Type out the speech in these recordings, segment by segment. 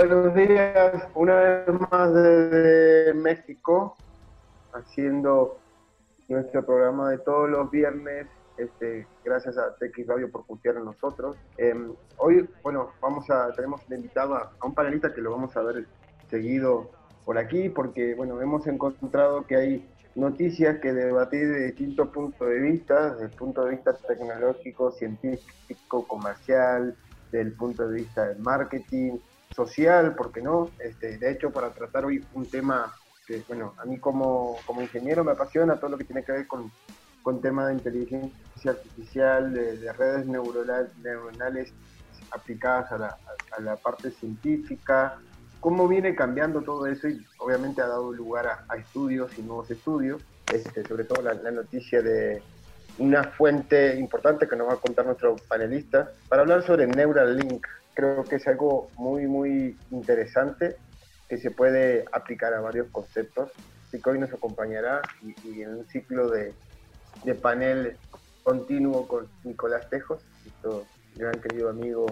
Buenos días, una vez más desde México, haciendo nuestro programa de todos los viernes. Este, gracias a TX Radio por confiar en nosotros. Em, hoy, bueno, vamos a, tenemos invitado a, a un panelista que lo vamos a ver seguido por aquí, porque, bueno, hemos encontrado que hay noticias que debatir de distintos puntos de vista, desde el punto de vista tecnológico, científico, comercial, desde el punto de vista del marketing, social, ¿por qué no? Este, de hecho, para tratar hoy un tema que, bueno, a mí como, como ingeniero me apasiona todo lo que tiene que ver con, con temas de inteligencia artificial, de, redes neuronales aplicadas a la, a la parte científica, cómo viene cambiando todo eso y obviamente ha dado lugar a, estudios y nuevos estudios, este, sobre todo la, noticia de una fuente importante que nos va a contar nuestro panelista para hablar sobre Neuralink. Creo que es algo muy, muy interesante que se puede aplicar a varios conceptos. Así que hoy nos acompañará y, en un ciclo de, de, panel continuo con Nicolás Tejos, nuestro gran querido amigo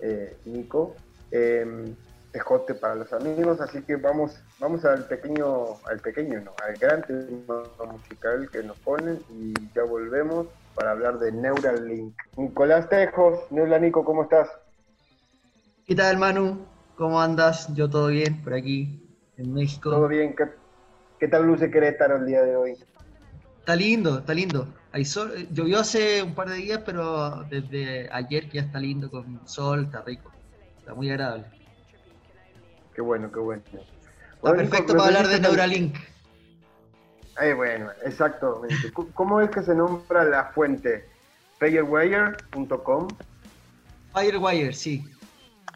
eh, Nico. Em, escote para los amigos, así que vamos, vamos al pequeño, al pequeño, no, al gran tema musical que nos ponen y ya volvemos para hablar de Neuralink. Nicolás Tejos, Neula Nico, ¿cómo estás? ¿Qué tal, Manu? ¿Cómo andas? Yo todo bien por aquí, en México. Todo bien, ¿qué, qué tal luce Querétaro el día de hoy? Está lindo, está lindo. Hay sol, llovió hace un par de días, pero desde ayer ya está lindo con sol, está rico, está muy agradable. Qué bueno, qué bueno. Está perfecto para hablar de Neuralink. Eh, bueno, exactamente. ¿Cómo es que se nombra la fuente? Firewire.com. Firewire, sí.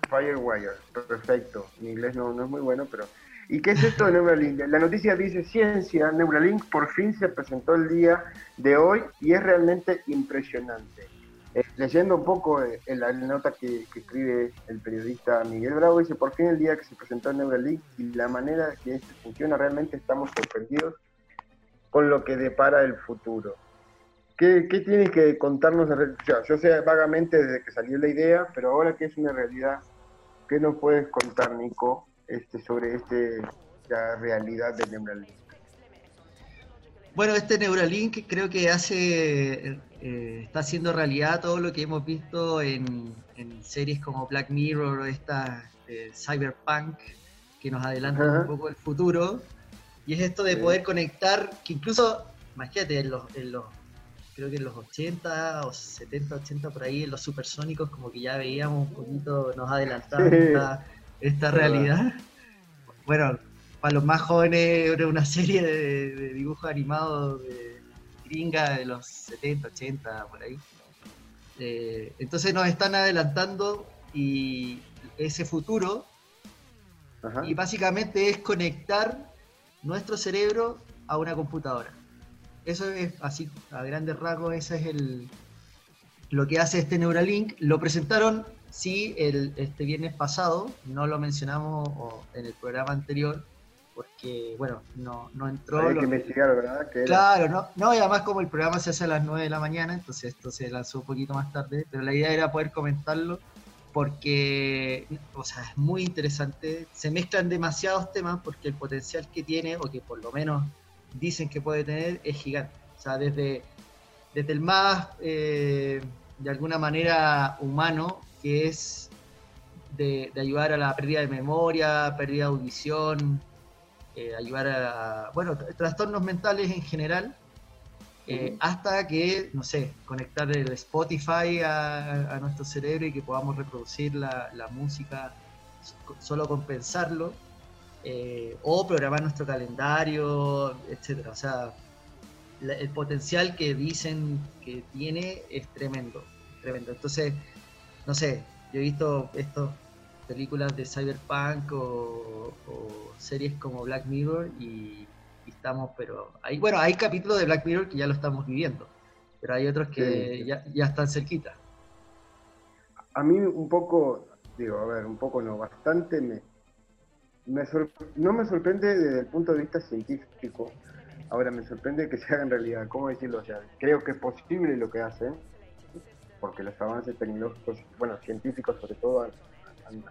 Firewire, perfecto. Mi inglés no, es muy bueno, pero... ¿Y qué es esto de Neuralink? La noticia dice ciencia, Neuralink por fin se presentó el día de hoy y es realmente impresionante. Eh, leyendo un poco eh, la nota que, escribe el periodista Miguel Bravo, dice, por fin el día que se presentó Neuralink y la manera que esto funciona, realmente estamos sorprendidos con lo que depara el futuro. ¿Qué, qué tienes que contarnos? yo sé vagamente desde que salió la idea, pero ahora que es una realidad, ¿qué nos puedes contar, Nico, este, sobre este, la realidad del Neuralink? Bueno, este Neuralink creo que hace eh, está haciendo realidad todo lo que hemos visto en, series como Black Mirror o esta eh, Cyberpunk, que nos adelanta un poco el futuro. Y es esto de poder conectar, que incluso, imagínate, en los, creo que en los 80 o 70, 80 por ahí, en los supersónicos, como que ya veíamos un poquito, nos adelantaba esta, realidad. Bueno, para los más jóvenes era una serie de, de dibujos animados de gringa de los 70, 80, por ahí. Eh, entonces nos están adelantando y ese futuro y básicamente es conectar nuestro cerebro a una computadora. Eso es así, a grandes rasgos, ese es el, lo que hace este Neuralink. Lo presentaron, sí, el, este viernes pasado, no lo mencionamos en el programa anterior, porque, bueno, no, no entró. Hay que investigar, ¿verdad? claro, no, no, y además como el programa se hace a las 9 de la mañana, entonces esto se lanzó un poquito más tarde, pero la idea era poder comentarlo porque, o sea, es muy interesante. Se mezclan demasiados temas porque el potencial que tiene, o que por lo menos dicen que puede tener, es gigante. O sea, desde, desde el más, eh, de alguna manera, humano, que es de, de, ayudar a la pérdida de memoria, pérdida de audición, eh, ayudar a, bueno, trastornos mentales en general, eh, hasta que, no sé, conectar el Spotify a, nuestro cerebro y que podamos reproducir la, música solo con pensarlo, eh, o programar nuestro calendario, etcétera. O sea, el potencial que dicen que tiene es tremendo, tremendo. Entonces, no sé, yo he visto esto películas de cyberpunk o, series como Black Mirror y, estamos, pero hay, bueno, hay capítulos de Black Mirror que ya lo estamos viviendo, pero hay otros que ya, ya, están cerquita. A mí un poco, digo, a ver, un poco no, bastante me, no me sorprende desde el punto de vista científico, ahora me sorprende que se haga en realidad, ¿cómo decirlo? O sea, creo que es posible lo que hacen, porque los avances tecnológicos, bueno, científicos sobre todo,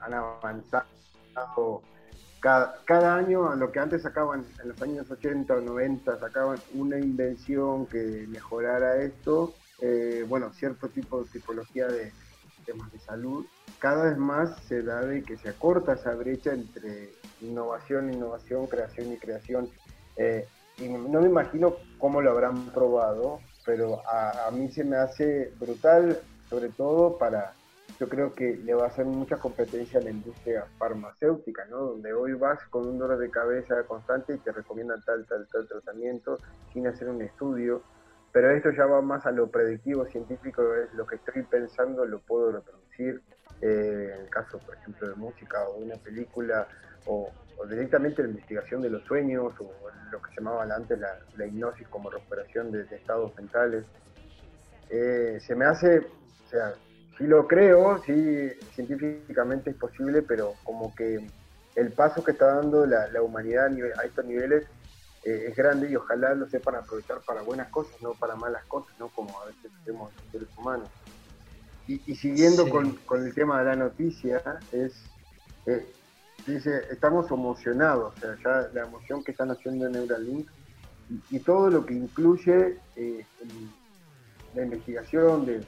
han, avanzado cada, cada, año, lo que antes sacaban en los años 80 o 90, sacaban una invención que mejorara esto, eh, bueno, cierto tipo de tipología de temas de salud, cada vez más se da de que se acorta esa brecha entre innovación, innovación, creación y creación. Eh, y no me imagino cómo lo habrán probado, pero a, a mí se me hace brutal, sobre todo para yo creo que le va a hacer mucha competencia a la industria farmacéutica, ¿no? Donde hoy vas con un dolor de cabeza constante y te recomiendan tal, tal, tal tratamiento sin hacer un estudio. Pero esto ya va más a lo predictivo científico, es lo que estoy pensando, lo puedo reproducir. Eh, en el caso, por ejemplo, de música o de una película, o, directamente la investigación de los sueños, o lo que se llamaba antes la, la hipnosis como recuperación de, estados mentales. Eh, se me hace, o sea, sí lo creo, sí, científicamente es posible, pero como que el paso que está dando la, humanidad a, estos niveles eh, es grande y ojalá lo sepan aprovechar para buenas cosas, no para malas cosas, ¿no? Como a veces hacemos los seres humanos. Y, siguiendo con, el tema de la noticia, es, eh, dice, estamos emocionados, o sea, ya la emoción que están haciendo en Neuralink y, y todo lo que incluye eh, la investigación de,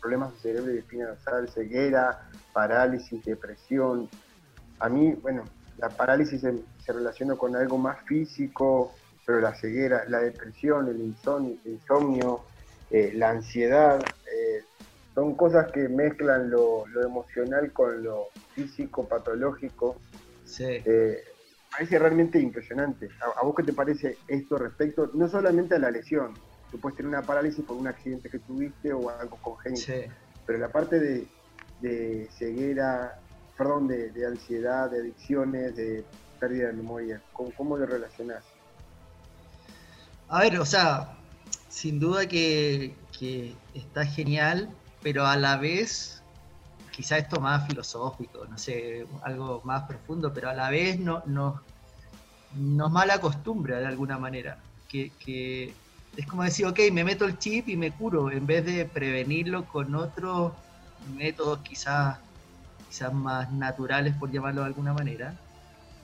problemas de cerebro y de espina dorsal, ceguera, parálisis, depresión. A mí, bueno, la parálisis se, relaciona con algo más físico, pero la ceguera, la depresión, el insomnio, eh, la ansiedad, eh, son cosas que mezclan lo, emocional con lo físico, patológico. Sí. Eh, parece realmente impresionante. ¿A, ¿A, vos qué te parece esto respecto, no solamente a la lesión, tú puedes tener una parálisis por un accidente que tuviste o algo congénito. Pero la parte de, ceguera, perdón, de, ansiedad, de adicciones, de pérdida de memoria, ¿cómo, lo relacionás? A ver, o sea, sin duda que, está genial, pero a la vez, quizá esto más filosófico, no sé, algo más profundo, pero a la vez no, no, nos mala costumbre de alguna manera. Que, que, es como decir, ok, me meto el chip y me curo, en vez de prevenirlo con otros métodos quizás, quizás más naturales, por llamarlo de alguna manera.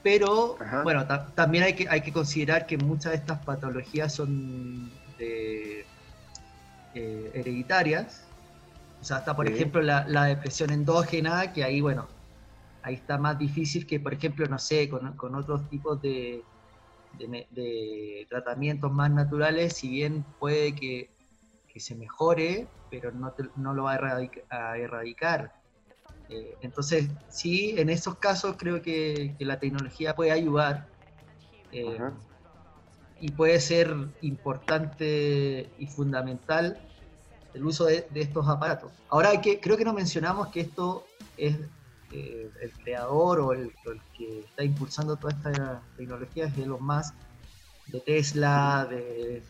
Pero, bueno, también hay que, hay que considerar que muchas de estas patologías son eh, hereditarias. O sea, hasta por ejemplo la, la, depresión endógena, que ahí, bueno, ahí está más difícil que, por ejemplo, no sé, con, con otros tipos de, de, tratamientos más naturales, si bien puede que, se mejore, pero no, no lo va a erradicar. Eh, entonces, sí, en esos casos creo que, la tecnología puede ayudar eh, y puede ser importante y fundamental el uso de, estos aparatos. Ahora, que, creo que no mencionamos que esto es eh, el creador o el, que está impulsando toda esta tecnología es Elon Musk, de Tesla, de,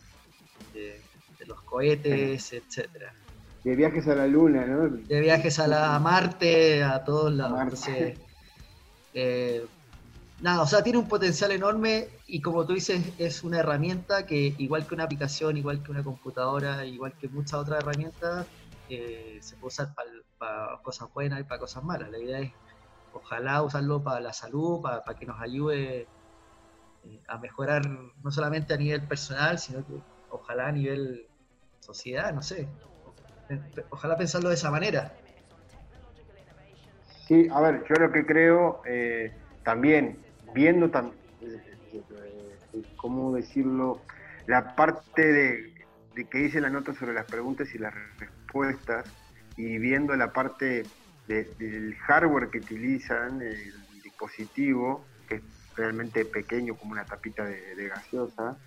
los cohetes, etcétera. De viajes a la Luna, ¿no? De viajes a, la, Marte, a todos lados. Eh, nada, o sea, tiene un potencial enorme y como tú dices, es una herramienta que, igual que una aplicación, igual que una computadora, igual que muchas otras herramientas, eh, se puede usar para cosas buenas y para cosas malas. La idea es, ojalá, usarlo para la salud, para, que nos ayude eh, a mejorar no solamente a nivel personal, sino que ojalá a nivel sociedad, no sé. Ojalá pensarlo de esa manera. Sí, a ver, yo lo que creo, eh, también, viendo, también ¿cómo decirlo? La parte de, de que dice la nota sobre las preguntas y las respuestas, y viendo la parte del hardware que utilizan, el dispositivo, que es realmente pequeño como una tapita de, gaseosa,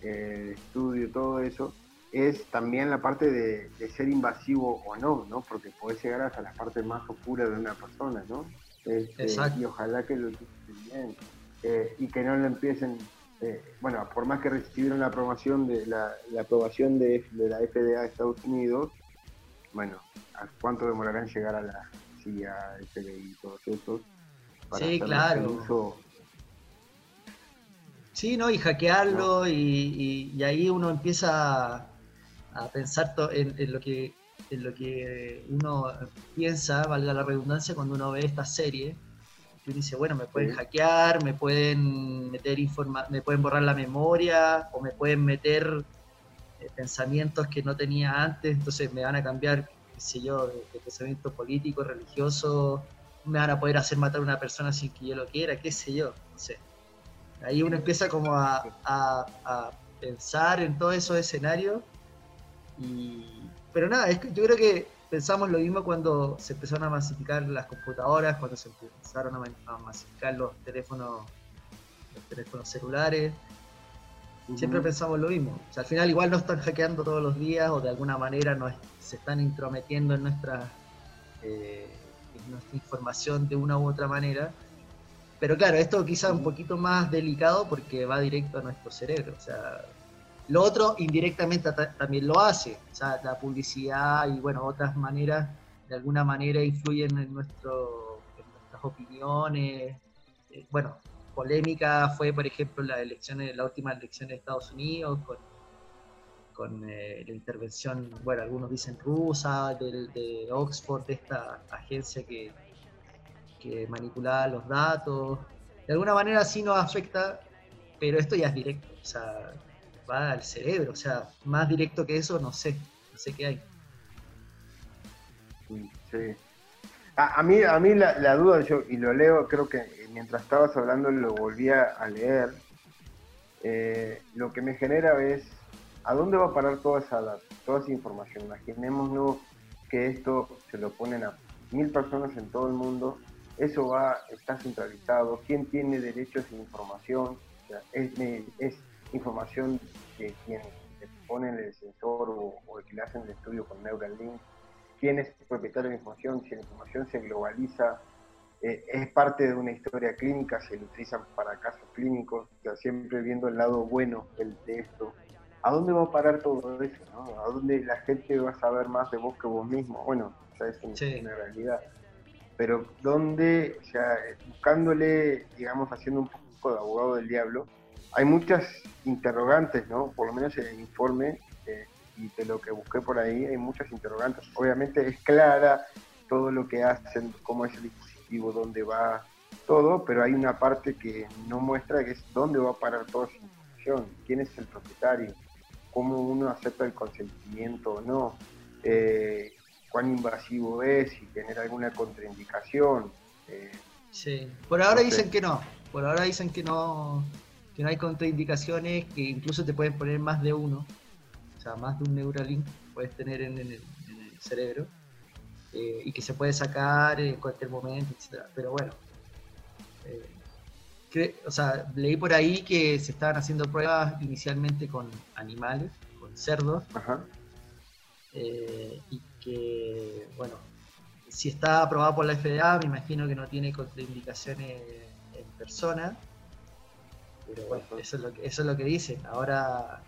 el estudio, todo eso, es también la parte de, ser invasivo o no, ¿no? Porque puede llegar hasta la parte más oscura de una persona, ¿no? Este, y ojalá que lo utilicen bien. Eh, y que no lo empiecen, eh, bueno, por más que recibieron la aprobación de la, aprobación de, de la FDA de Estados Unidos, bueno, ¿cuánto demorará en llegar a la CIA, FBI y todos estos? sí, claro. Sí, ¿no? Y hackearlo Y, ahí uno empieza a, pensar en, lo que en lo que uno piensa, valga la redundancia, cuando uno ve esta serie, porque uno dice, bueno, me pueden hackear, me pueden meter informa me pueden borrar la memoria, o me pueden meter eh, pensamientos que no tenía antes, entonces me van a cambiar, qué sé yo, de, pensamiento político, religioso, me van a poder hacer matar a una persona sin que yo lo quiera, qué sé yo, no sé. Ahí uno empieza como a, a pensar en todos esos escenarios, y, pero nada, es que yo creo que pensamos lo mismo cuando se empezaron a masificar las computadoras, cuando se empezaron a masificar los teléfonos, los teléfonos celulares. Siempre pensamos lo mismo. O sea, al final igual nos están hackeando todos los días o de alguna manera nos, se están intrometiendo en nuestra, eh, en nuestra información de una u otra manera. Pero claro, esto quizá un poquito más delicado porque va directo a nuestro cerebro. O sea, lo otro indirectamente también lo hace, o sea, la publicidad y bueno, otras maneras, de alguna manera influyen en, nuestro, nuestras opiniones. Eh, bueno, polémica fue, por ejemplo, la elección, la última elección de Estados Unidos con, con eh, la intervención, bueno, algunos dicen rusa, de Oxford, de esta agencia que, que manipulaba los datos. De alguna manera sí nos afecta, pero esto ya es directo. O sea, va al cerebro, o sea, más directo que eso no sé, no sé qué hay. Sí. A, mí, a mí la, duda, yo, y lo leo, creo que mientras estabas hablando lo volví a leer, eh, lo que me genera es, ¿a dónde va a parar toda esa, toda esa información? Imaginémonos que esto se lo ponen a mil personas en todo el mundo, eso va, está centralizado, ¿quién tiene derecho a esa información? es, es información que quien pone el sensor o, el que le hacen el estudio con Neuralink, quién es el propietario de la información, si la información se globaliza, eh, es parte de una historia clínica, se lo utilizan para casos clínicos, siempre viendo el lado bueno del, de esto. ¿A dónde va a parar todo eso? ¿A dónde la gente va a saber más de vos que vos mismo? Bueno, ya es una realidad. Pero ¿dónde, o sea, buscándole, digamos, haciendo un poco de abogado del diablo, hay muchas interrogantes, ¿no? Por lo menos en el informe eh, y de lo que busqué por ahí, hay muchas interrogantes. Obviamente es clara todo lo que hacen, cómo es el dispositivo, dónde va todo, pero hay una parte que no muestra que es dónde va a parar toda esa información, quién es el propietario, cómo uno acepta el consentimiento o no, eh, cuán invasivo es, si genera alguna contraindicación. Eh, sí, por ahora dicen que no, por ahora dicen que no, que no hay contraindicaciones, que incluso te pueden poner más de uno, o sea, más de un Neuralink puedes tener en, el, cerebro, eh, y que se puede sacar en cualquier momento, etc. Pero bueno, eh, o sea, leí por ahí que se estaban haciendo pruebas inicialmente con animales, con cerdos, eh, y que, bueno, si está aprobado por la FDA, me imagino que no tiene contraindicaciones en personas pero bueno, eso es lo que, eso es lo que dicen. Ahora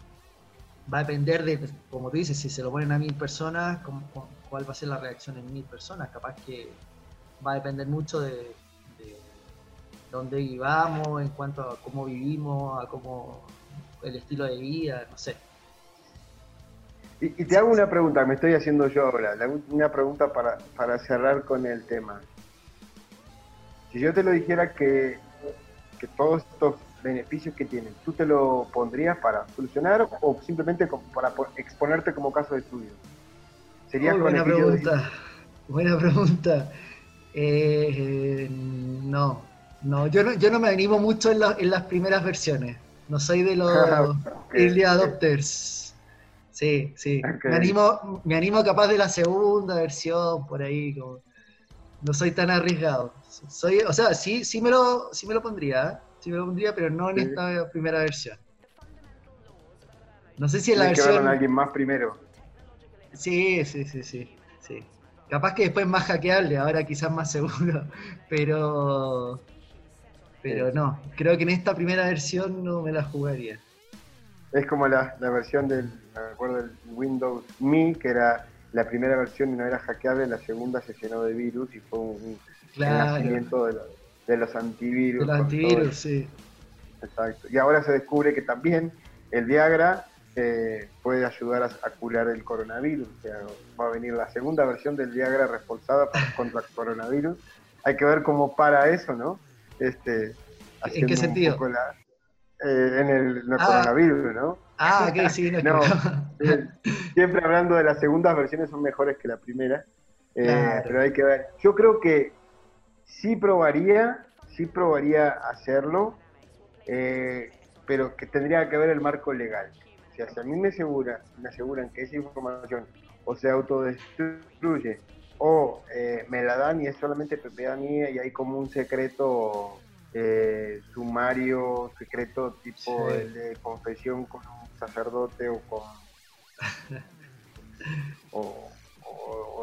va a depender de, como tú dices, si se lo ponen a mil personas, cuál va a ser la reacción en mil personas. Capaz que va a depender mucho de, dónde vivamos, en cuanto a cómo vivimos, a cómo el estilo de vida, no sé. Y, te hago una pregunta, me estoy haciendo yo ahora, una pregunta para, para cerrar con el tema. Si yo te lo dijera que, que todos estos beneficios que tienen, ¿tú te lo pondrías para solucionar o simplemente para exponerte como caso de estudio? ¿Sería buena pregunta, buena pregunta. Eh, no, no yo, no, yo no me animo mucho en, en las primeras versiones. No soy de los early adopters. Sí, sí. Me animo, me animo capaz de la segunda versión, por ahí. Como, no soy tan arriesgado. Soy, o sea, sí, sí me lo, sí me lo pondría. Me lo pondría, pero no en esta primera versión. No sé si en la versión. a alguien más primero. Sí, sí, sí, sí, sí. Capaz que después más hackeable, ahora quizás más seguro, pero. Pero no, creo que en esta primera versión no me la jugaría. Es como la, versión del, me acuerdo, del Windows Me, que era la primera versión y no era hackeable, la segunda se llenó de virus y fue un, nacimiento de, los de los antivirus. De los antivirus, sí. Exacto. Y ahora se descubre que también el Viagra eh, puede ayudar a, curar el coronavirus. O sea, va a venir la segunda versión del Viagra reforzada contra el coronavirus. hay que ver cómo para eso, ¿no? Este, ¿En qué sentido? Eh, en el, ah. coronavirus, ¿no? Ah, ok, sí, no, eh, Siempre hablando de las segundas versiones son mejores que la primera, eh, pero hay que ver. Yo creo que sí probaría, sí probaría hacerlo, pero que tendría que ver el marco legal. O sea, si a mí me, asegura, me aseguran que esa información o se autodestruye o me la dan y es solamente propiedad mía y hay como un secreto eh, sumario, secreto, tipo de confesión con un sacerdote o con. o,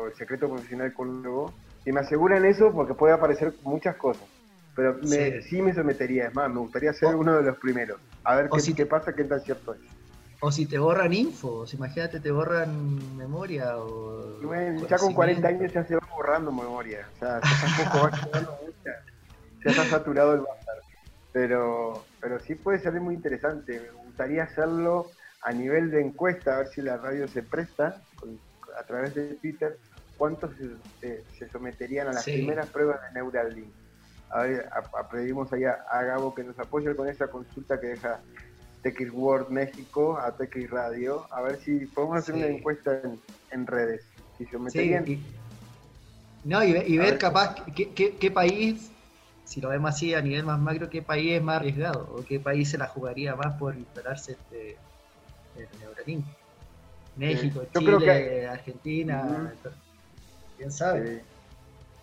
el secreto profesional con un nuevo. Y me aseguran eso porque puede aparecer muchas cosas. Pero sí. me sometería, es más, me gustaría ser uno de los primeros. A ver qué, si qué pasa, qué tan cierto es. O si te borran info, imagínate, te borran memoria o. ya con 40 años ya se va borrando memoria. O sea, tampoco va quedando ya está saturado el bazar. Pero, pero sí puede ser muy interesante. Me gustaría hacerlo a nivel de encuesta, a ver si la radio se presta a través de Twitter. ¿Cuántos se, someterían a las primeras pruebas de Neuralink? A ver, pedimos ahí a, Gabo que nos apoye con esa consulta que deja TX World México a TX Radio, a ver si podemos hacer una encuesta en, redes. Si someterían. no, y, ver capaz qué, qué, país si lo vemos así a nivel más macro, ¿qué país es más arriesgado? ¿O qué país se la jugaría más por instalarse este, el Neuralink? México, Chile, Argentina, quién sabe.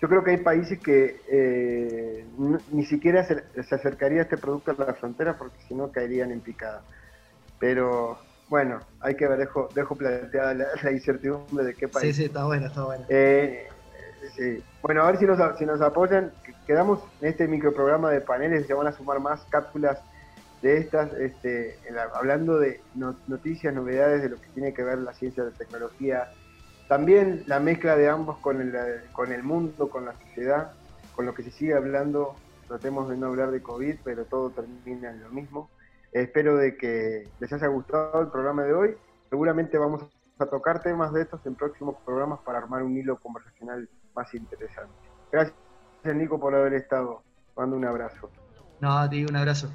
Yo creo que hay países que eh, ni siquiera se, acercaría este producto a la frontera porque si no caerían en picada. Pero bueno, hay que ver, dejo, dejo planteada la, incertidumbre de qué país. Sí, sí, está bueno, está bueno. Eh, bueno, a ver si nos, si nos apoyan. Quedamos en este microprograma de paneles, se van a sumar más cápsulas de estas, este, hablando de noticias, novedades de lo que tiene que ver la ciencia, la tecnología. También la mezcla de ambos con el, con el mundo, con la sociedad, con lo que se sigue hablando. Tratemos de no hablar de COVID, pero todo termina en lo mismo. espero de que les haya gustado el programa de hoy. Seguramente vamos a tocar temas de estos en próximos programas para armar un hilo conversacional más interesante. Gracias, Nico, por haber estado. Mando un abrazo. No, te digo un abrazo.